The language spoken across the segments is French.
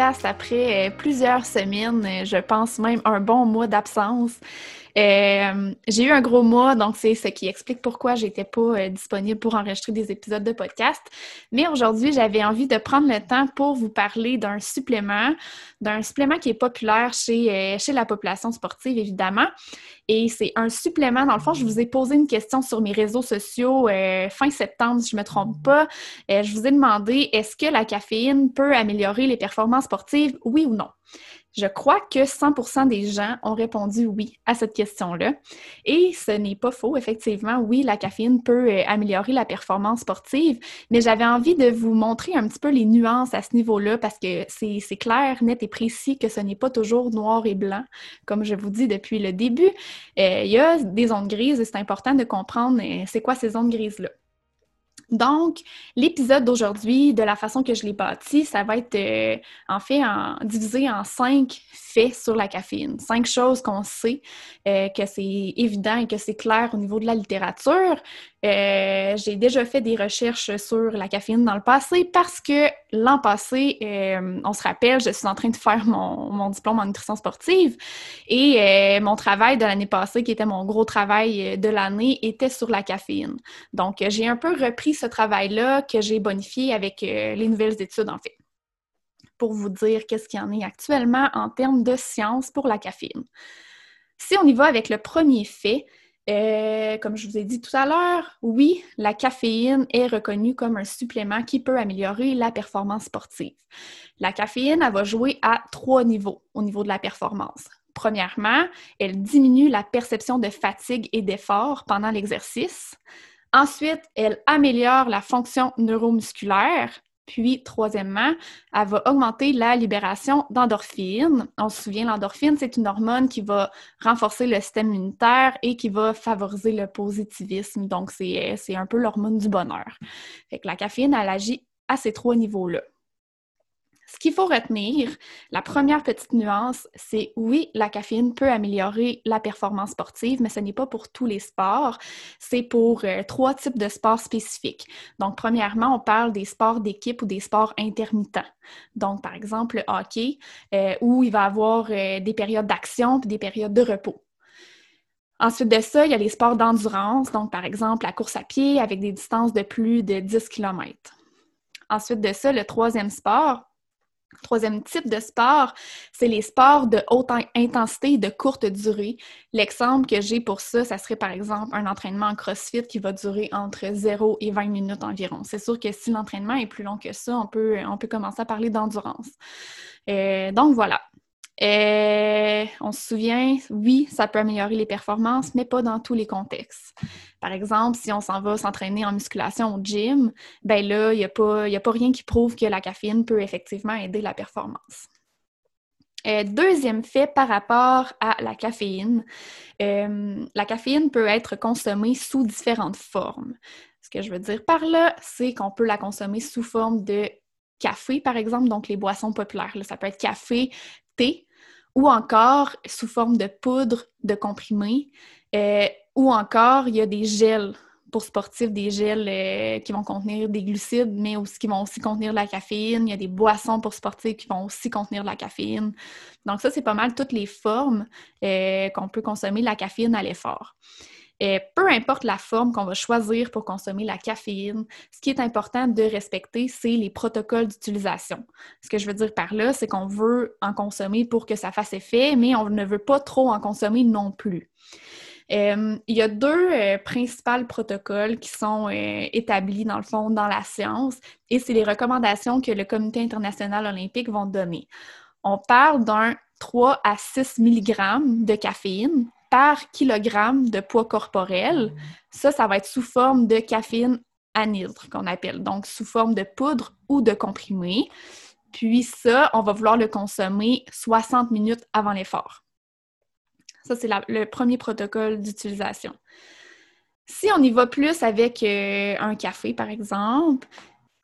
Après euh, plusieurs semaines, euh, je pense même un bon mois d'absence. Euh, j'ai eu un gros mois, donc c'est ce qui explique pourquoi j'étais pas euh, disponible pour enregistrer des épisodes de podcast. Mais aujourd'hui, j'avais envie de prendre le temps pour vous parler d'un supplément, d'un supplément qui est populaire chez, euh, chez la population sportive, évidemment. Et c'est un supplément, dans le fond, je vous ai posé une question sur mes réseaux sociaux fin septembre, si je me trompe pas. je vous ai demandé, est-ce que la caféine peut améliorer les performances sportives, oui ou non? Je crois que 100% des gens ont répondu oui à cette question-là. Et ce n'est pas faux, effectivement. Oui, la caféine peut euh, améliorer la performance sportive, mais j'avais envie de vous montrer un petit peu les nuances à ce niveau-là parce que c'est clair, net et précis que ce n'est pas toujours noir et blanc, comme je vous dis depuis le début. Euh, il y a des zones grises et c'est important de comprendre euh, c'est quoi ces zones grises-là. Donc, l'épisode d'aujourd'hui, de la façon que je l'ai bâti, ça va être euh, en fait divisé en cinq faits sur la caféine. Cinq choses qu'on sait, euh, que c'est évident et que c'est clair au niveau de la littérature. Euh, j'ai déjà fait des recherches sur la caféine dans le passé parce que l'an passé, on se rappelle, je suis en train de faire mon, diplôme en nutrition sportive et mon travail de l'année passée, qui était mon gros travail de l'année, était sur la caféine. Donc, j'ai un peu repris ce travail-là que j'ai bonifié avec euh, les nouvelles études, en fait, pour vous dire qu'est-ce qu'il y en est actuellement en termes de science pour la caféine. Si on y va avec le premier fait, euh, comme je vous ai dit tout à l'heure, oui, la caféine est reconnue comme un supplément qui peut améliorer la performance sportive. La caféine, elle va jouer à trois niveaux au niveau de la performance. Premièrement, elle diminue la perception de fatigue et d'effort pendant l'exercice. Ensuite, elle améliore la fonction neuromusculaire. Puis, troisièmement, elle va augmenter la libération d'endorphines. On se souvient, l'endorphine, c'est une hormone qui va renforcer le système immunitaire et qui va favoriser le positivisme. Donc, c'est un peu l'hormone du bonheur. Fait la caféine, elle agit à ces trois niveaux-là. Ce qu'il faut retenir, la première petite nuance, c'est oui, la caféine peut améliorer la performance sportive, mais ce n'est pas pour tous les sports. C'est pour euh, trois types de sports spécifiques. Donc, premièrement, on parle des sports d'équipe ou des sports intermittents. Donc, par exemple, le hockey, euh, où il va y avoir euh, des périodes d'action et des périodes de repos. Ensuite de ça, il y a les sports d'endurance, donc par exemple la course à pied avec des distances de plus de 10 km. Ensuite de ça, le troisième sport, Troisième type de sport, c'est les sports de haute intensité et de courte durée. L'exemple que j'ai pour ça, ça serait par exemple un entraînement en CrossFit qui va durer entre 0 et 20 minutes environ. C'est sûr que si l'entraînement est plus long que ça, on peut, commencer à parler d'endurance. Euh, donc voilà. Euh, on se souvient, oui, ça peut améliorer les performances, mais pas dans tous les contextes. Par exemple, si on s'en va s'entraîner en musculation au gym, ben là, il n'y a, pas, a pas rien qui prouve que la caféine peut effectivement aider la performance. Euh, deuxième fait par rapport à la caféine, euh, la caféine peut être consommée sous différentes formes. Ce que je veux dire par là, c'est qu'on peut la consommer sous forme de café, par exemple, donc les boissons populaires. ça peut être café, thé, ou encore sous forme de poudre, de comprimés, euh, ou encore il y a des gels pour sportifs, des gels euh, qui vont contenir des glucides, mais aussi qui vont aussi contenir de la caféine. Il y a des boissons pour sportifs qui vont aussi contenir de la caféine. Donc ça, c'est pas mal toutes les formes euh, qu'on peut consommer la caféine à l'effort. Peu importe la forme qu'on va choisir pour consommer la caféine, ce qui est important de respecter, c'est les protocoles d'utilisation. Ce que je veux dire par là, c'est qu'on veut en consommer pour que ça fasse effet, mais on ne veut pas trop en consommer non plus. Euh, il y a deux euh, principaux protocoles qui sont euh, établis, dans le fond, dans la science, et c'est les recommandations que le Comité international olympique va donner. On parle d'un 3 à 6 mg de caféine par kilogramme de poids corporel. Ça, ça va être sous forme de caféine anhydre, qu'on appelle, donc sous forme de poudre ou de comprimé. Puis ça, on va vouloir le consommer 60 minutes avant l'effort. Ça, c'est le premier protocole d'utilisation. Si on y va plus avec euh, un café, par exemple,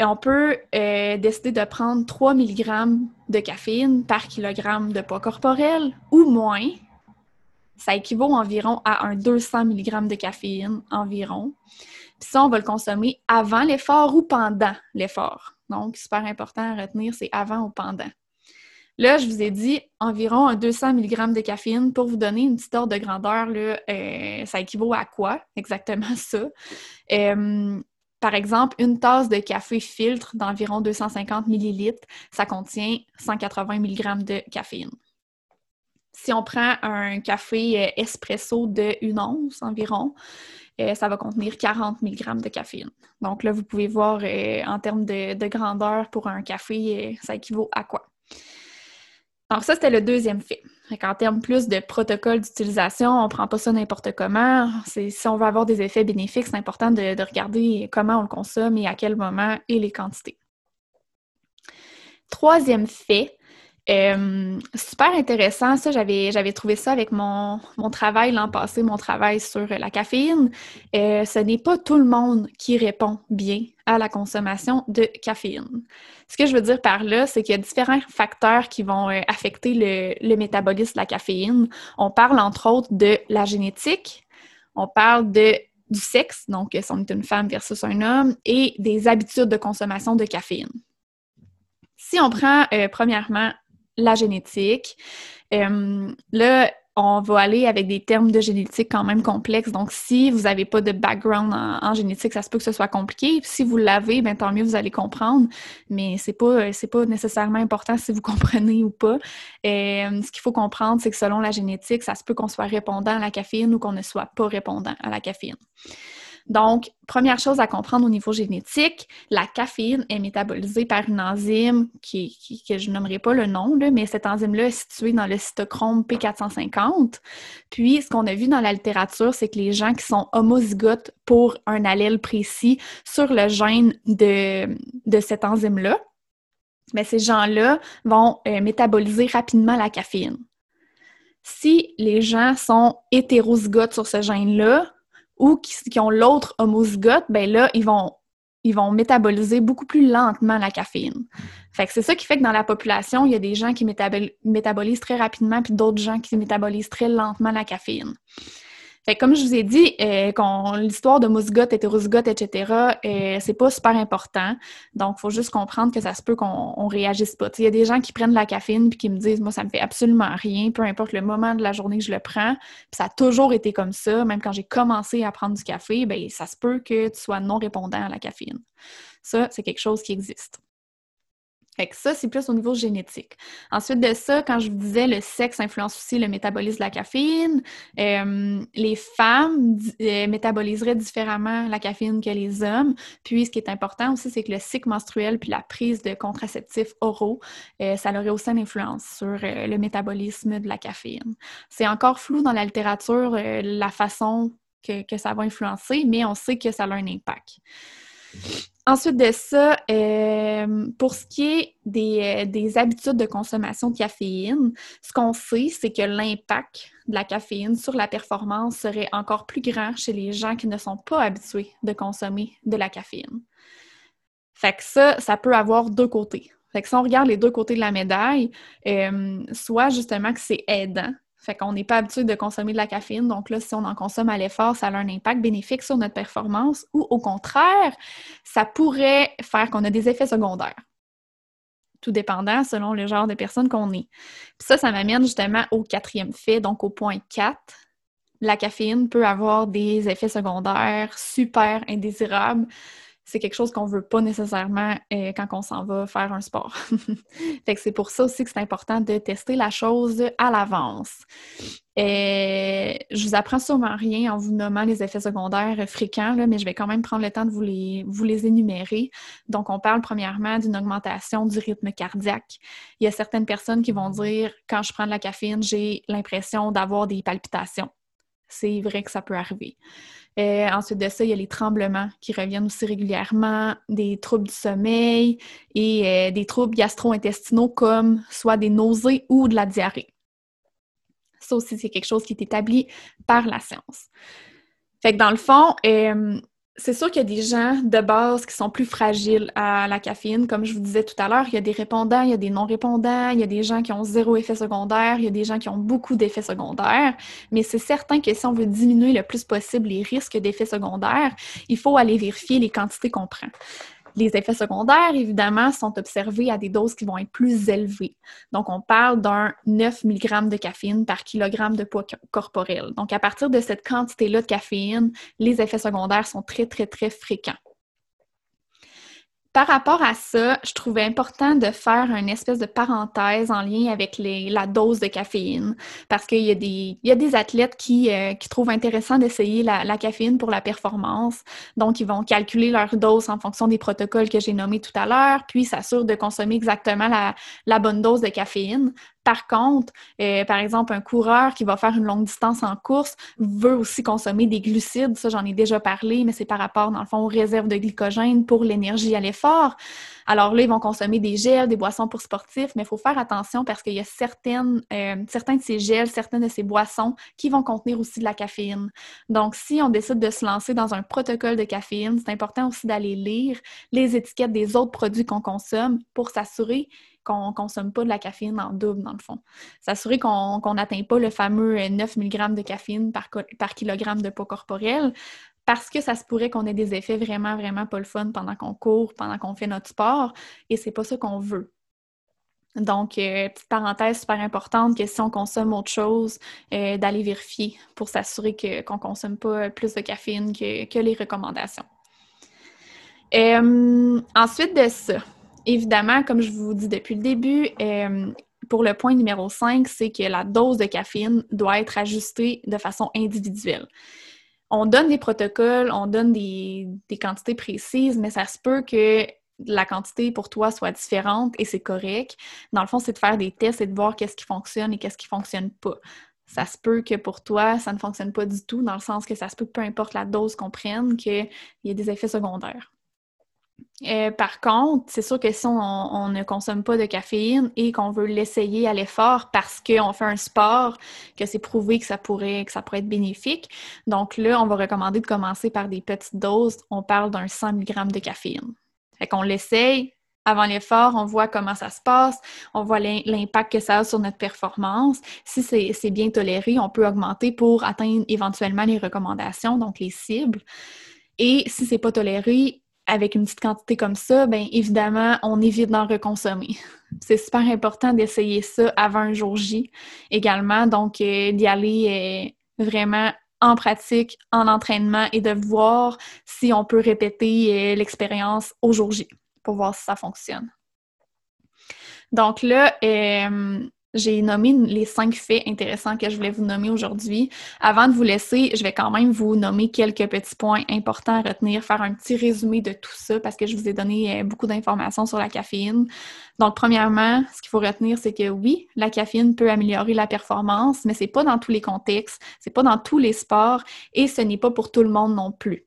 on peut euh, décider de prendre 3 mg de caféine par kilogramme de poids corporel ou moins. Ça équivaut environ à un 200 mg de caféine environ. Puis ça, on va le consommer avant l'effort ou pendant l'effort. Donc, super important à retenir, c'est avant ou pendant. Là, je vous ai dit environ un 200 mg de caféine pour vous donner une petite ordre de grandeur. Là, euh, ça équivaut à quoi? Exactement ça? Euh, par exemple, une tasse de café filtre d'environ 250 ml, ça contient 180 mg de caféine. Si on prend un café euh, espresso de 1 once environ, ça va contenir 40 mg de caféine. Donc là, vous pouvez voir en termes de, de, grandeur pour un café, ça équivaut à quoi? Alors ça, c'était le deuxième fait. En termes plus de protocole d'utilisation, on ne prend pas ça n'importe comment. Si on veut avoir des effets bénéfiques, c'est important de, regarder comment on le consomme et à quel moment et les quantités. Troisième fait, euh, super intéressant, ça, j'avais, j'avais trouvé ça avec mon, mon travail l'an passé, mon travail sur la caféine. Euh, ce n'est pas tout le monde qui répond bien à la consommation de caféine. Ce que je veux dire par là, c'est qu'il y a différents facteurs qui vont euh, affecter le, le métabolisme de la caféine. On parle entre autres de la génétique, on parle de du sexe, donc si on est une femme versus un homme, et des habitudes de consommation de caféine. Si on prend premièrement la génétique. Euh, là, on va aller avec des termes de génétique quand même complexes. Donc, si vous n'avez pas de background en, génétique, ça se peut que ce soit compliqué. si vous l'avez, ben, tant mieux, vous allez comprendre. Mais c'est pas, pas nécessairement important si vous comprenez ou pas. Euh, ce qu'il faut comprendre, c'est que selon la génétique, ça se peut qu'on soit répondant à la caféine ou qu'on ne soit pas répondant à la caféine. Donc, première chose à comprendre au niveau génétique, la caféine est métabolisée par une enzyme qui, que je nommerai pas le nom, mais cette enzyme-là est située dans le cytochrome P450. Puis, ce qu'on a vu dans la littérature, c'est que les gens qui sont homozygotes pour un allèle précis sur le gène de, de cette enzyme-là, mais ces gens-là vont euh, métaboliser rapidement la caféine. Si les gens sont hétérozygotes sur ce gène-là, ou qui, ont l'autre homozygote, ben là, ils vont, ils vont métaboliser beaucoup plus lentement la caféine. Fait c'est ça qui fait que dans la population, il y a des gens qui métabolisent très rapidement, puis d'autres gens qui métabolisent très lentement la caféine comme je vous ai dit, euh, l'histoire de mousgote, hétérozygote, etc., euh, c'est pas super important. Donc, il faut juste comprendre que ça se peut qu'on réagisse pas. Il y a des gens qui prennent la caféine puis qui me disent Moi, ça me fait absolument rien, peu importe le moment de la journée que je le prends. ça a toujours été comme ça. Même quand j'ai commencé à prendre du café, ben ça se peut que tu sois non répondant à la caféine. Ça, c'est quelque chose qui existe. Fait que ça, c'est plus au niveau génétique. Ensuite de ça, quand je vous disais le sexe influence aussi le métabolisme de la caféine, euh, les femmes euh, métaboliseraient différemment la caféine que les hommes. Puis, ce qui est important aussi, c'est que le cycle menstruel puis la prise de contraceptifs oraux, euh, ça aurait aussi une influence sur le métabolisme de la caféine. C'est encore flou dans la littérature la façon que, que ça va influencer, mais on sait que ça a un impact. Ensuite de ça, euh, pour ce qui est des, euh, des, habitudes de consommation de caféine, ce qu'on sait, c'est que l'impact de la caféine sur la performance serait encore plus grand chez les gens qui ne sont pas habitués de consommer de la caféine. Fait que ça, ça peut avoir deux côtés. Fait que si on regarde les deux côtés de la médaille, euh, soit justement que c'est aidant fait qu'on n'est pas habitué de consommer de la caféine. Donc là, si on en consomme à l'effort, ça a un impact bénéfique sur notre performance ou au contraire, ça pourrait faire qu'on a des effets secondaires. Tout dépendant selon le genre de personne qu'on est. Puis ça, ça m'amène justement au quatrième fait, donc au point 4. la caféine peut avoir des effets secondaires super indésirables c'est quelque chose qu'on veut pas nécessairement euh, quand on s'en va faire un sport. fait que c'est pour ça aussi que c'est important de tester la chose à l'avance. Euh, je vous apprends sûrement rien en vous nommant les effets secondaires fréquents, mais je vais quand même prendre le temps de vous les, vous les énumérer. Donc, on parle premièrement d'une augmentation du rythme cardiaque. Il y a certaines personnes qui vont dire, quand je prends de la caféine, j'ai l'impression d'avoir des palpitations. C'est vrai que ça peut arriver. Euh, ensuite de ça, il y a les tremblements qui reviennent aussi régulièrement, des troubles du sommeil et euh, des troubles gastro-intestinaux comme soit des nausées ou de la diarrhée. Ça aussi, c'est quelque chose qui est établi par la science. Fait que dans le fond, euh, c'est sûr qu'il y a des gens de base qui sont plus fragiles à la caféine. Comme je vous disais tout à l'heure, il y a des répondants, il y a des non-répondants, il y a des gens qui ont zéro effet secondaire, il y a des gens qui ont beaucoup d'effets secondaires. Mais c'est certain que si on veut diminuer le plus possible les risques d'effets secondaires, il faut aller vérifier les quantités qu'on prend. Les effets secondaires, évidemment, sont observés à des doses qui vont être plus élevées. Donc, on parle d'un 9 mg de caféine par kilogramme de poids corporel. Donc, à partir de cette quantité-là de caféine, les effets secondaires sont très, très, très fréquents par rapport à ça, je trouvais important de faire une espèce de parenthèse en lien avec la dose de caféine, parce qu'il y, a des, athlètes qui, euh, qui trouvent intéressant d'essayer la, caféine pour la performance. Donc, ils vont calculer leur dose en fonction des protocoles que j'ai nommés tout à l'heure, puis s'assurent de consommer exactement la bonne dose de caféine. Par contre, euh, par exemple, un coureur qui va faire une longue distance en course veut aussi consommer des glucides. Ça, j'en ai déjà parlé, mais c'est par rapport, dans le fond, aux réserves de glycogène pour l'énergie à l'effort. Alors là, ils vont consommer des gels, des boissons pour sportifs, mais il faut faire attention parce qu'il y a certaines, euh, certains de ces gels, certaines de ces boissons qui vont contenir aussi de la caféine. Donc, si on décide de se lancer dans un protocole de caféine, c'est important aussi d'aller lire les étiquettes des autres produits qu'on consomme pour s'assurer qu'on ne consomme pas de la caféine en double, dans le fond. S'assurer qu'on n'atteint pas le fameux 9 mg de caféine par, kilogramme de poids corporel, parce que ça se pourrait qu'on ait des effets vraiment, vraiment pas le fun pendant qu'on court, pendant qu'on fait notre sport, et c'est pas ça qu'on veut. Donc, euh, petite parenthèse super importante que si on consomme autre chose, euh, d'aller vérifier pour s'assurer qu'on ne consomme pas plus de caféine que, les recommandations. Euh, ensuite de ça, évidemment, comme je vous dis depuis le début, euh, pour le point numéro 5, c'est que la dose de caféine doit être ajustée de façon individuelle. On donne des protocoles, on donne des, quantités précises, mais ça se peut que la quantité pour toi soit différente et c'est correct. Dans le fond, c'est de faire des tests et de voir qu'est-ce qui fonctionne et qu'est-ce qui fonctionne pas. Ça se peut que pour toi, ça ne fonctionne pas du tout, dans le sens que ça se peut que peu importe la dose qu'on prenne, qu'il y ait des effets secondaires. Euh, par contre, c'est sûr que si on, ne consomme pas de caféine et qu'on veut l'essayer à l'effort parce qu'on fait un sport, que c'est prouvé que ça pourrait que ça pourrait être bénéfique, donc là, on va recommander de commencer par des petites doses. On parle d'un 100 mg de caféine. Fait qu'on l'essaye avant l'effort, on voit comment ça se passe, on voit l'impact que ça a sur notre performance. Si c'est bien toléré, on peut augmenter pour atteindre éventuellement les recommandations, donc les cibles. Et si c'est pas toléré, avec une petite quantité comme ça, bien évidemment, on évite d'en reconsommer. C'est super important d'essayer ça avant un jour J également, donc euh, d'y aller euh, vraiment en pratique, en entraînement et de voir si on peut répéter euh, l'expérience au jour J pour voir si ça fonctionne. Donc là, j'ai nommé les cinq faits intéressants que je voulais vous nommer aujourd'hui. Avant de vous laisser, je vais quand même vous nommer quelques petits points importants à retenir, faire un petit résumé de tout ça parce que je vous ai donné euh, beaucoup d'informations sur la caféine. Donc, premièrement, ce qu'il faut retenir, c'est que oui, la caféine peut améliorer la performance, mais c'est pas dans tous les contextes, c'est pas dans tous les sports et ce n'est pas pour tout le monde non plus.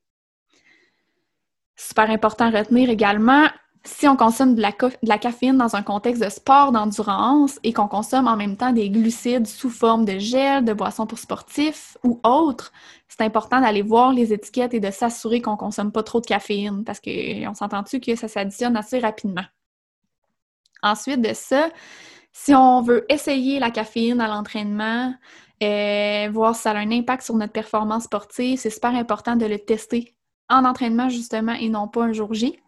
Super important à retenir également, si on consomme de la, caféine dans un contexte de sport d'endurance et qu'on consomme en même temps des glucides sous forme de gel, de boissons pour sportifs ou autres, c'est important d'aller voir les étiquettes et de s'assurer qu'on consomme pas trop de caféine parce qu'on s'entend-tu que ça s'additionne assez rapidement. Ensuite de ça, si on veut essayer la caféine à l'entraînement, euh, voir si ça a un impact sur notre performance sportive, c'est super important de le tester en entraînement justement et non pas un jour J.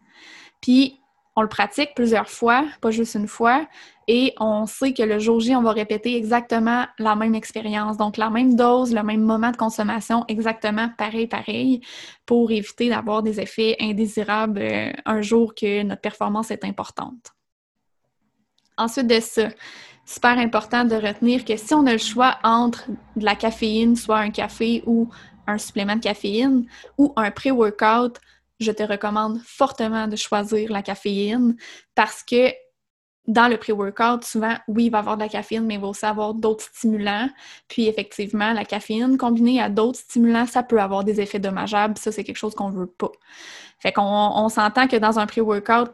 Puis on le pratique plusieurs fois, pas juste une fois, et on sait que le jour J, on va répéter exactement la même expérience, donc la même dose, le même moment de consommation, exactement pareil, pareil, pour éviter d'avoir des effets indésirables euh, un jour que notre performance est importante. Ensuite de ça, super important de retenir que si on a le choix entre de la caféine, soit un café ou un supplément de caféine, ou un pré-workout, je te recommande fortement de choisir la caféine parce que dans le pré-workout, souvent, oui, il va y avoir de la caféine, mais il va aussi avoir d'autres stimulants. Puis effectivement, la caféine combinée à d'autres stimulants, ça peut avoir des effets dommageables. Ça, c'est quelque chose qu'on veut pas. Fait qu'on on, s'entend que dans un pré-workout,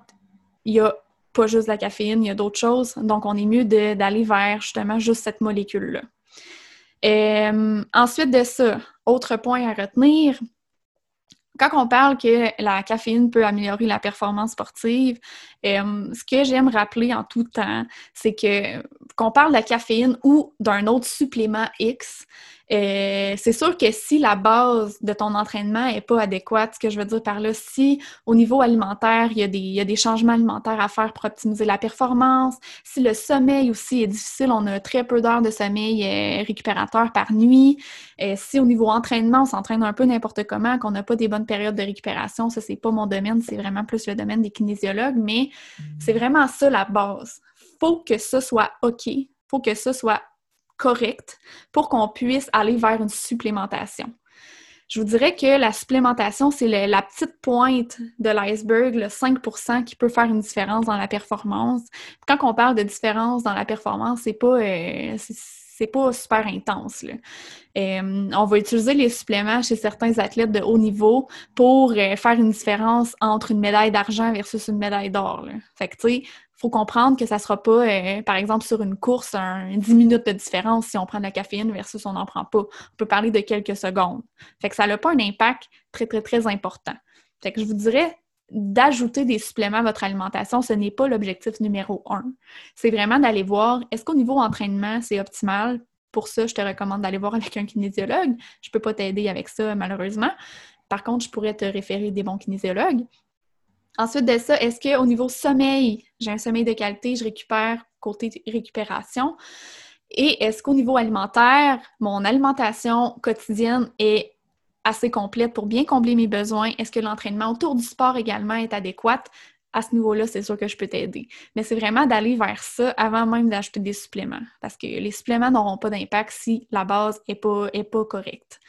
il y a pas juste la caféine, il y a d'autres choses. Donc, on est mieux d'aller vers justement juste cette molécule-là. Euh, ensuite de ça, autre point à retenir, quand on parle que la caféine peut améliorer la performance sportive, euh, ce que j'aime rappeler en tout temps, c'est que qu'on parle de la caféine ou d'un autre supplément X, euh, c'est sûr que si la base de ton entraînement n'est pas adéquate, ce que je veux dire par là, si au niveau alimentaire, il y, a des, changements alimentaires à faire pour optimiser la performance, si le sommeil aussi est difficile, on a très peu d'heures de sommeil euh, récupérateur par nuit, si au niveau entraînement, on s'entraîne un peu n'importe comment, qu'on n'a pas des bonnes périodes de récupération, ça, c'est pas mon domaine, c'est vraiment plus le domaine des kinésiologues, mais c'est vraiment ça la base. Faut que ça soit OK, faut que ça soit correct pour qu'on puisse aller vers une supplémentation. Je vous dirais que la supplémentation, c'est la petite pointe de l'iceberg, le 5% qui peut faire une différence dans la performance. Quand on parle de différence dans la performance, c'est pas, euh, c'est pas super intense. On va utiliser les suppléments chez certains athlètes de haut niveau pour euh, faire une différence entre une médaille d'argent versus une médaille d'or. Fait que, tu sais, faut comprendre que ça ne sera pas, euh, par exemple, sur une course, un, 10 minutes de différence si on prend de la caféine versus on n'en prend pas. On peut parler de quelques secondes. Fait que ça n'a pas un impact très, très, très important. Fait que je vous dirais d'ajouter des suppléments à votre alimentation, ce n'est pas l'objectif numéro un. C'est vraiment d'aller voir, est-ce qu'au niveau entraînement, c'est optimal? Pour ça, je te recommande d'aller voir avec un kinésiologue. Je ne peux pas t'aider avec ça, malheureusement. Par contre, je pourrais te référer des bons kinésiologues. Ensuite de ça, est-ce qu'au niveau sommeil, j'ai un sommeil de qualité, je récupère côté récupération? Et est-ce qu'au niveau alimentaire, mon alimentation quotidienne est assez complète pour bien combler mes besoins? Est-ce que l'entraînement autour du sport également est adéquat? À ce niveau-là, c'est sûr que je peux t'aider. Mais c'est vraiment d'aller vers ça avant même d'acheter des suppléments. Parce que les suppléments n'auront pas d'impact si la base n'est pas, correcte.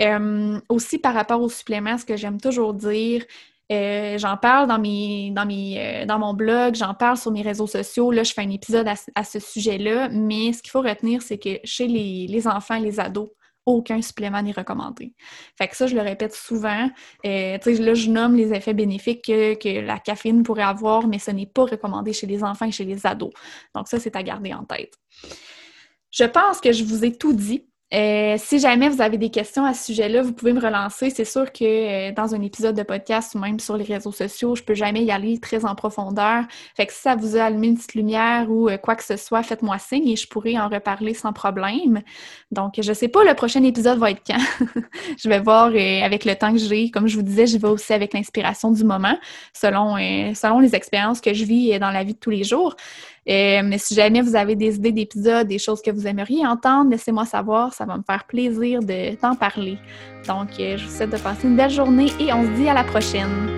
Euh, aussi, par rapport aux suppléments, ce que j'aime toujours dire, euh, j'en parle euh, dans mon blog, j'en parle sur mes réseaux sociaux. Là, je fais un épisode à, ce sujet-là. Mais ce qu'il faut retenir, c'est que chez les, les enfants les ados, aucun supplément n'est recommandé. Fait que ça, je le répète souvent. Euh, là, je nomme les effets bénéfiques que, que, la caféine pourrait avoir, mais ce n'est pas recommandé chez les enfants et chez les ados. Donc ça, c'est à garder en tête. Je pense que je vous ai tout dit. Euh, si jamais vous avez des questions à ce sujet-là, vous pouvez me relancer. C'est sûr que euh, dans un épisode de podcast ou même sur les réseaux sociaux, je peux jamais y aller très en profondeur. Fait que si ça vous a allumé une petite lumière ou euh, quoi que ce soit, faites-moi signe et je pourrai en reparler sans problème. Donc, je sais pas, le prochain épisode va être quand? je vais voir avec le temps que j'ai. Comme je vous disais, je vais aussi avec l'inspiration du moment, selon, selon les expériences que je vis dans la vie de tous les jours. Mais si jamais vous avez des idées d'épisodes, des choses que vous aimeriez entendre, laissez-moi savoir. Ça va me faire plaisir de t'en parler. Donc, euh, je vous souhaite de passer une belle journée et on se dit à la prochaine.